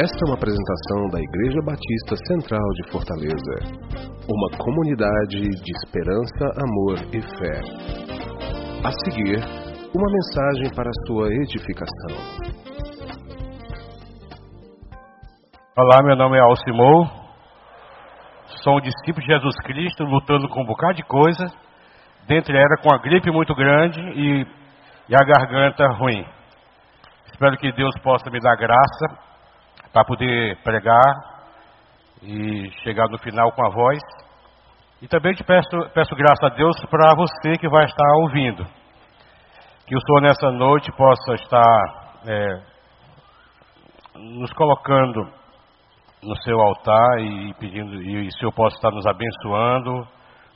Esta é uma apresentação da Igreja Batista Central de Fortaleza, uma comunidade de esperança, amor e fé. A seguir, uma mensagem para sua edificação. Olá, meu nome é Alcimou, sou um discípulo de Jesus Cristo, lutando com um bocado de coisa, dentre era com a gripe muito grande e, e a garganta ruim. Espero que Deus possa me dar graça para poder pregar e chegar no final com a voz. E também te peço, peço graça a Deus para você que vai estar ouvindo. Que o Senhor nessa noite possa estar é, nos colocando no seu altar e pedindo, e o Senhor possa estar nos abençoando,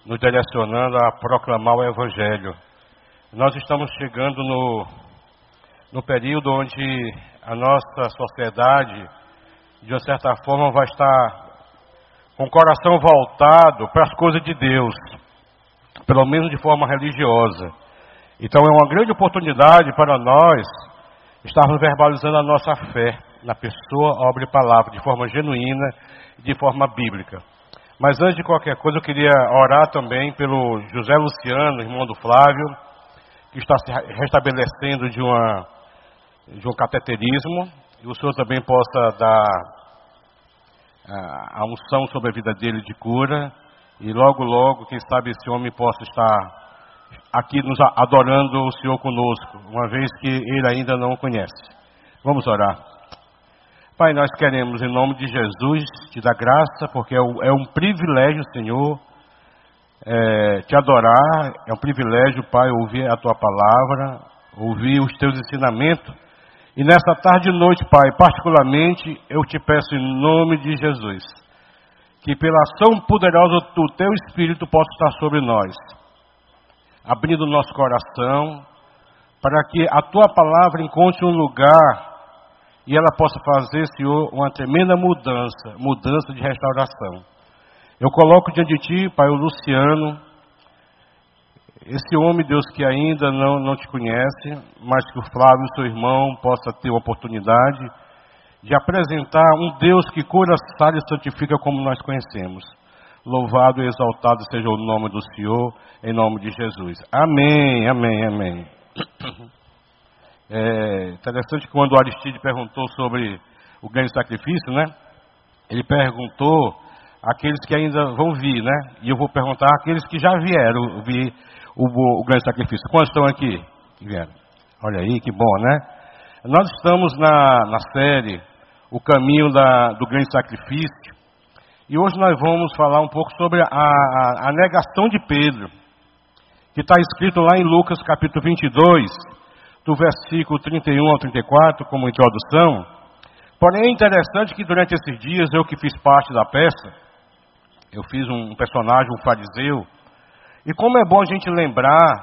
nos direcionando a proclamar o Evangelho. Nós estamos chegando no, no período onde a nossa sociedade de uma certa forma, vai estar com o coração voltado para as coisas de Deus, pelo menos de forma religiosa. Então é uma grande oportunidade para nós estarmos verbalizando a nossa fé na pessoa, obra e palavra, de forma genuína de forma bíblica. Mas antes de qualquer coisa, eu queria orar também pelo José Luciano, irmão do Flávio, que está se restabelecendo de, uma, de um cateterismo, e o Senhor também possa dar a unção sobre a vida dele de cura. E logo, logo, quem sabe esse homem possa estar aqui nos adorando o Senhor conosco, uma vez que ele ainda não o conhece. Vamos orar. Pai, nós queremos, em nome de Jesus, te dar graça, porque é um privilégio, Senhor, é, te adorar, é um privilégio, Pai, ouvir a tua palavra, ouvir os teus ensinamentos e nessa tarde e noite, Pai, particularmente, eu te peço em nome de Jesus, que pela ação poderosa do teu Espírito possa estar sobre nós, abrindo nosso coração, para que a tua palavra encontre um lugar e ela possa fazer, Senhor, uma tremenda mudança, mudança de restauração. Eu coloco diante de ti, Pai, o Luciano, esse homem, Deus, que ainda não, não te conhece, mas que o Flávio, seu irmão, possa ter a oportunidade de apresentar um Deus que cura, sara e santifica como nós conhecemos. Louvado e exaltado seja o nome do Senhor, em nome de Jesus. Amém, amém, amém. É interessante quando o Aristide perguntou sobre o ganho de sacrifício, né? Ele perguntou aqueles que ainda vão vir, né? E eu vou perguntar aqueles que já vieram vir o, o grande sacrifício. Quantos estão aqui? Olha aí, que bom, né? Nós estamos na, na série O Caminho da, do Grande Sacrifício. E hoje nós vamos falar um pouco sobre a, a, a negação de Pedro, que está escrito lá em Lucas capítulo 22, do versículo 31 ao 34, como introdução. Porém, é interessante que durante esses dias, eu que fiz parte da peça, eu fiz um personagem, um fariseu, e como é bom a gente lembrar